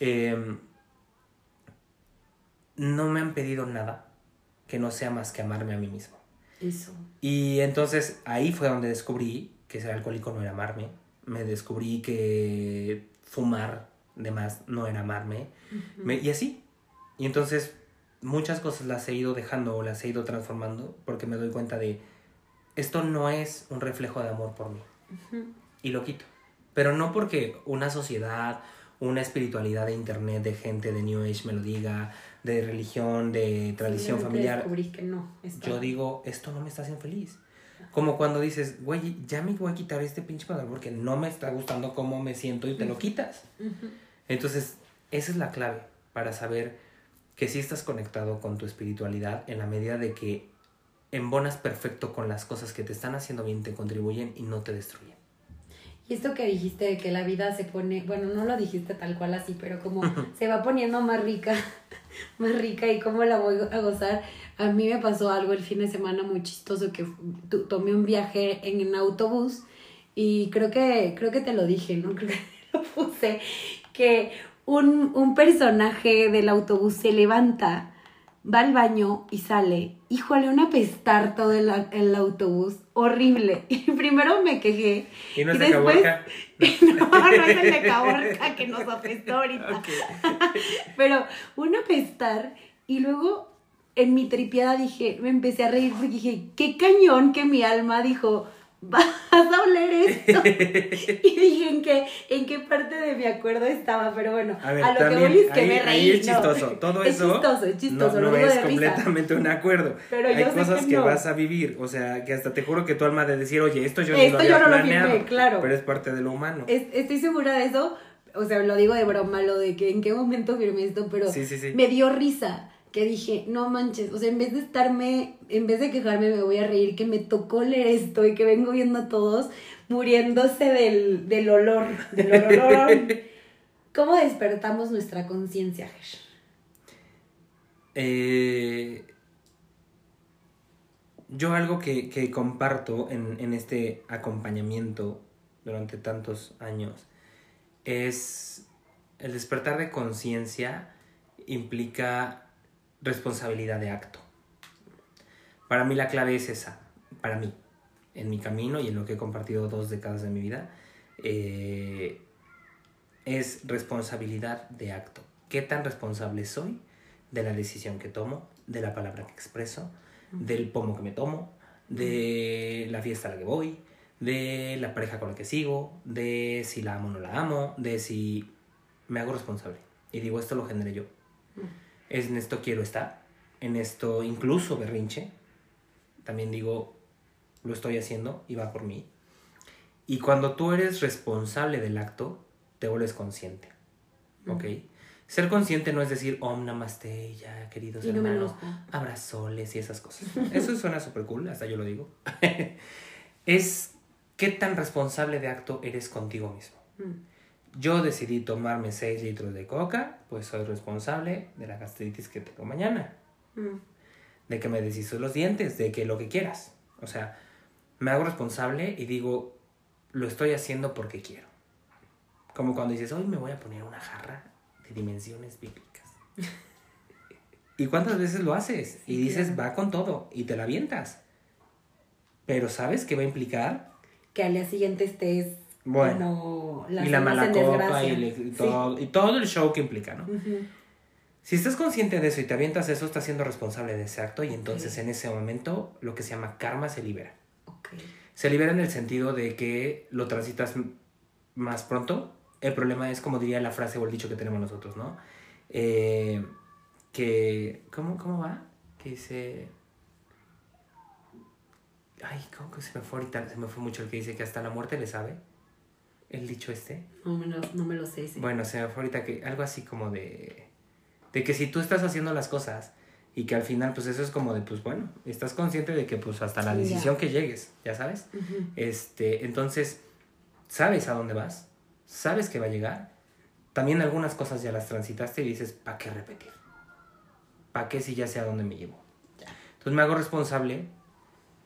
Em, no me han pedido nada que no sea más que amarme a mí mismo. Eso. Y entonces ahí fue donde descubrí que ser alcohólico no era amarme. Me descubrí que fumar de más no era amarme. Me- y así. Y entonces muchas cosas las he ido dejando o las he ido transformando porque me doy cuenta de esto no es un reflejo de amor por mí. Y lo quito. Pero no porque una sociedad, una espiritualidad de internet, de gente de New Age me lo diga, de religión, de tradición familiar. Que no. Yo digo, esto no me está haciendo feliz. Como cuando dices, güey, ya me voy a quitar este pinche pantalón porque no me está gustando cómo me siento y te lo quitas. Entonces, esa es la clave para saber que sí estás conectado con tu espiritualidad en la medida de que embonas perfecto con las cosas que te están haciendo bien, te contribuyen y no te destruyen. Y esto que dijiste de que la vida se pone, bueno, no lo dijiste tal cual así, pero como se va poniendo más rica, más rica y cómo la voy a gozar. A mí me pasó algo el fin de semana muy chistoso que tomé un viaje en, en autobús y creo que creo que te lo dije, ¿no? Creo que lo puse que un, un personaje del autobús se levanta, va al baño y sale. Híjole, un apestar todo el, el autobús, horrible. Y primero me quejé. ¿Y no es Y de después- Caborca? no, no es el de Caborca que nos apestó ahorita. Pero un apestar y luego en mi tripiada dije, me empecé a reír porque dije, qué cañón que mi alma dijo, vas a oler esto. y dije en qué, en qué parte de mi acuerdo estaba, pero bueno, A ver, lo que voy es que ahí, me reí. ahí es no. chistoso. Todo es eso chistoso, es chistoso, no, lo no es de risa. completamente un acuerdo. Pero Hay yo cosas que que, no. vas a vivir, o sea, que hasta te juro que tu alma de decir, oye, esto yo Esto lo yo había no lo planeado, firmé, claro. pero es parte de lo humano. Es- estoy segura de eso, o sea, lo digo de broma, lo de que en qué momento firmé esto, pero Sí, sí, sí. me dio risa. Que dije, no manches, o sea, en vez de estarme, en vez de quejarme, me voy a reír que me tocó leer esto y que vengo viendo a todos muriéndose del, del olor, del olor. ¿Cómo despertamos nuestra conciencia? Eh, yo algo que, que comparto en, en este acompañamiento durante tantos años es el despertar de conciencia implica responsabilidad de acto. Para mí la clave es esa, para mí, en mi camino y en lo que he compartido dos décadas de mi vida, eh, es responsabilidad de acto. ¿Qué tan responsable soy de la decisión que tomo, de la palabra que expreso, del pomo que me tomo, de la fiesta a la que voy, de la pareja con la que sigo, de si la amo o no la amo, de si me hago responsable. Y digo, esto lo generé yo. Es en esto quiero estar, en esto incluso berrinche. También digo, lo estoy haciendo y va por mí. Y cuando tú eres responsable del acto, te vuelves consciente. ¿Ok? Ser consciente no es decir, om namaste, ya queridos Y hermanos, abrazoles y esas cosas. Eso suena súper cool, hasta yo lo digo. es qué tan responsable de acto eres contigo mismo. Mm. Yo decidí tomarme 6 litros de coca, pues soy responsable de la gastritis que tengo mañana, Mm. de que me deshizo los dientes, de que lo que quieras. O sea, me hago responsable y digo, lo estoy haciendo porque quiero. Como cuando dices, hoy me voy a poner una jarra de dimensiones bíblicas. ¿Y cuántas veces lo haces? y dices, va con todo, y te la avientas. Pero ¿sabes qué va a implicar? Que al día siguiente estés Bueno, como las y la mala copa y, le- y Sí. todo, y todo el show que implica, ¿no? Si estás consciente de eso y te avientas eso, estás siendo responsable de ese acto y entonces en ese momento lo que se llama karma se libera. Se libera en el sentido de que lo transitas más pronto. El problema es, como diría la frase o el dicho que tenemos nosotros, ¿no? Eh, que... ¿cómo, ¿Cómo va? Que dice... Ay, ¿cómo que se me fue ahorita? Se me fue mucho el que dice que hasta la muerte le sabe. El dicho este. No me lo, no me lo sé. sí. Bueno, se me fue ahorita que algo así como de de que si tú estás haciendo las cosas y que al final pues eso es como de pues bueno, estás consciente de que pues hasta la decisión que llegues, ya sabes? Este, entonces sabes a dónde vas, sabes que va a llegar. También algunas cosas ya las transitaste y dices, ¿para qué repetir? ¿Para qué si ya sé a dónde me llevo? Entonces me hago responsable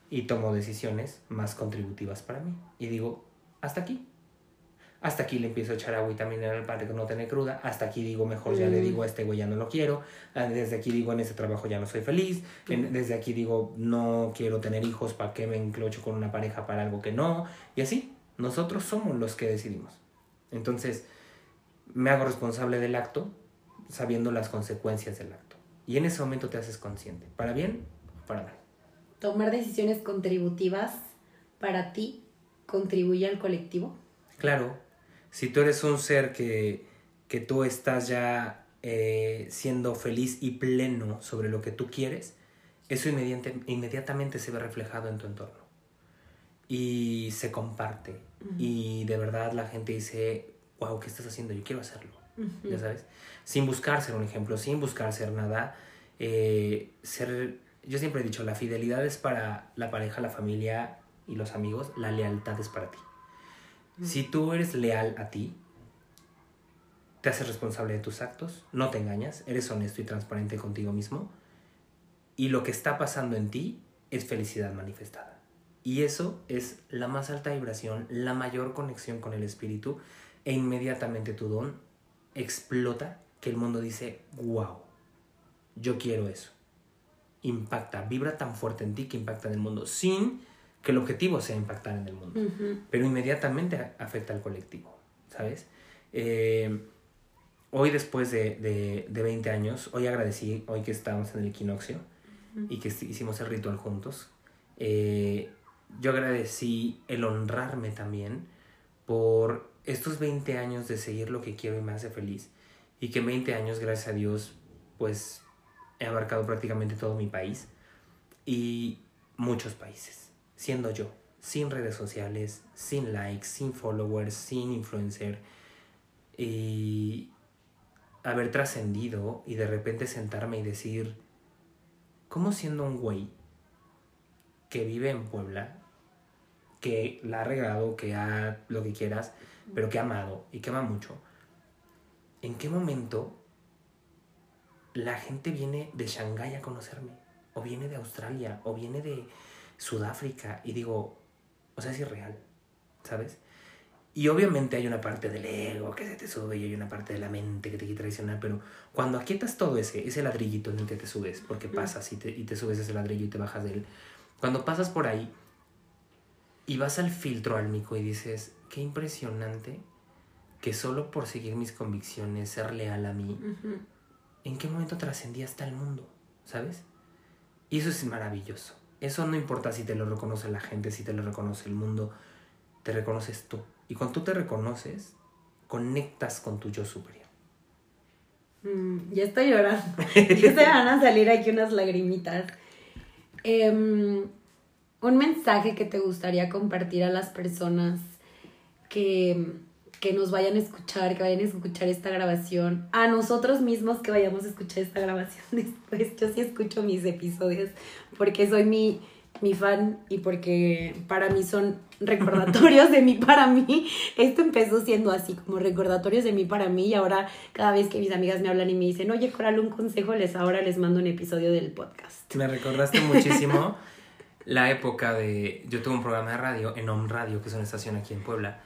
y tomo decisiones más contributivas para mí. Y digo, hasta aquí. Hasta aquí le empiezo a echar agüita mineral para que no tener cruda. Hasta aquí digo, mejor ya le Mm. digo a este güey ya no lo quiero. Ah, Desde aquí digo, en ese trabajo ya no soy feliz. En- desde aquí digo, no quiero tener hijos, ¿para qué me enclocho con una pareja para algo que no? Y así, nosotros somos los que decidimos. Entonces, me hago responsable del acto sabiendo las consecuencias del acto. Y en ese momento te haces consciente, para bien o para mal. Tomar decisiones contributivas para ti contribuye al colectivo. Claro, si tú eres un ser que, que tú estás ya eh, siendo feliz y pleno sobre lo que tú quieres, eso inmediate- inmediatamente se ve reflejado en tu entorno. Y se comparte. Y de verdad la gente dice, wow, ¿qué estás haciendo? Yo quiero hacerlo. Ya sabes, sin buscar ser un ejemplo, sin buscar ser nada, eh, ser, yo siempre he dicho, la fidelidad es para la pareja, la familia y los amigos, la lealtad es para ti. Si tú eres leal a ti, te haces responsable de tus actos, no te engañas, eres honesto y transparente contigo mismo, y lo que está pasando en ti es felicidad manifestada. Y eso es la más alta vibración, la mayor conexión con el espíritu, e inmediatamente tu don explota que el mundo dice, wow, yo quiero eso. Impacta, vibra tan fuerte en ti que impacta en el mundo, sin que el objetivo sea impactar en el mundo pero inmediatamente afecta al colectivo, ¿sabes? Eh, hoy después de, de, de 20 años, hoy agradecí, hoy que estábamos en el equinoccio y que hicimos el ritual juntos, eh, yo agradecí el honrarme también por estos 20 años de seguir lo que quiero y me hace feliz y que en 20 años, gracias a Dios, pues he abarcado prácticamente todo mi país y muchos países, siendo yo, sin redes sociales, sin likes, sin followers, sin influencer, y haber trascendido y de repente sentarme y decir, ¿cómo siendo un güey que vive en Puebla, que la ha regado, que ha lo que quieras, pero que ha amado y que ama mucho, ¿en qué momento la gente viene de Shanghái a conocerme? O viene de Australia, o viene de Sudáfrica, y digo, o sea, es irreal, ¿sabes? Y obviamente hay una parte del ego que se te sube y hay una parte de la mente que te quiere traicionar, pero cuando aquietas todo ese, ese ladrillito en el que te subes, porque pasas y te, y te subes ese ladrillo y te bajas de él, cuando pasas por ahí y vas al filtro álmico y dices, qué impresionante que solo por seguir mis convicciones, ser leal a mí, Ujú. ¿en qué momento trascendí hasta el mundo? ¿Sabes? Y eso es maravilloso. Eso no importa si te lo reconoce la gente, si te lo reconoce el mundo, te reconoces tú. Y cuando tú te reconoces, conectas con tu yo superior. Mm, ya estoy llorando. se van a salir aquí unas lagrimitas. Em, un mensaje que te gustaría compartir a las personas que, que nos vayan a escuchar, que vayan a escuchar esta grabación, a nosotros mismos que vayamos a escuchar esta grabación después. Yo sí escucho mis episodios porque soy mi, mi fan y porque para mí son recordatorios de mí para mí. Esto empezó siendo así, como recordatorios de mí para mí y ahora cada vez que mis amigas me hablan y me dicen, oye Coral, un consejo, les ahora les mando un episodio del podcast. Me recordaste muchísimo la época de... Yo tuve un programa de radio en Om Radio, que es una estación aquí en Puebla,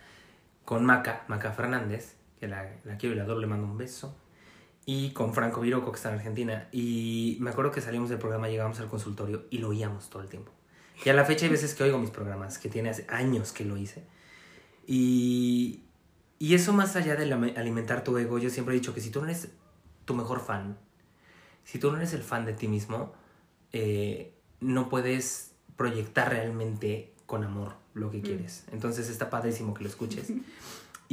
con Maca, Maca Fernández, que la, quiero y la doble, le mando un beso. Y con Franco Viroco, que está en Argentina. Y me acuerdo que salimos del programa, llegamos al consultorio y lo oíamos todo el tiempo. Y a la fecha hay veces que oigo mis programas, que tiene hace años que lo hice. Y, y eso más allá de alimentar tu ego, yo siempre he dicho que si tú no eres tu mejor fan, si tú no eres el fan de ti mismo, eh, no puedes proyectar realmente con amor lo que mm. quieres. Entonces está padrísimo que lo escuches.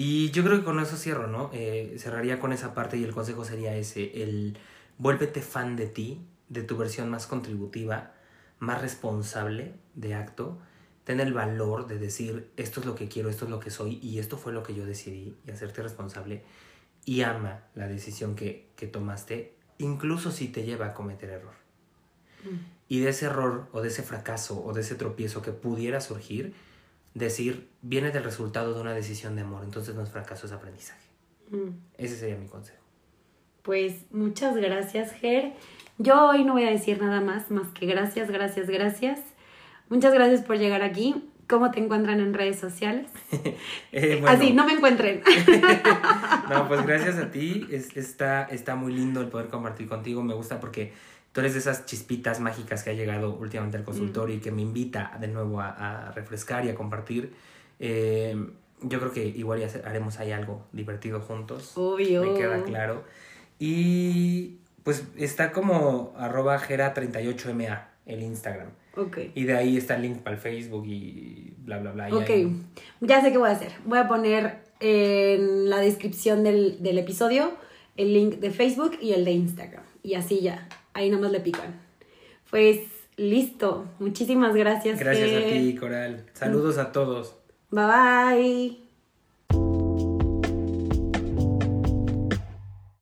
Y yo creo que con eso cierro, ¿no? Eh, cerraría con esa parte y el consejo sería ese, el vuélvete fan de ti, de tu versión más contributiva, más responsable de acto, ten el valor de decir esto es lo que quiero, esto es lo que soy y esto fue lo que yo decidí y hacerte responsable y ama la decisión que, tomaste, incluso si te lleva a cometer error. Mm. Y de ese error o de ese fracaso o de ese tropiezo que pudiera surgir, decir, viene del resultado de una decisión de amor, entonces no es fracaso, es aprendizaje. Mm. Ese sería mi consejo. Pues muchas gracias, Ger. Yo hoy no voy a decir nada más, más que gracias, gracias, gracias. Muchas gracias por llegar aquí. ¿Cómo te encuentran en redes sociales? Eh, Así, no me encuentren. no, pues gracias a ti. está, está muy lindo el poder compartir contigo. Me gusta porque tú eres de esas chispitas mágicas que ha llegado últimamente al consultorio y que me invita de nuevo a, refrescar y a compartir. Eh, yo creo que igual ya haremos ahí algo divertido juntos. Obvio. Me queda claro. Y pues está como arroba gera38ma el Instagram. Ok. Y de ahí está el link para el Facebook y bla, bla, bla. Ok, ya sé qué voy a hacer. Voy a poner en la descripción del, del episodio el link de Facebook y el de Instagram. Y así ya, ahí nomás le pican. Pues listo. Muchísimas gracias. Gracias a ti, Coral. Saludos a todos. Bye bye.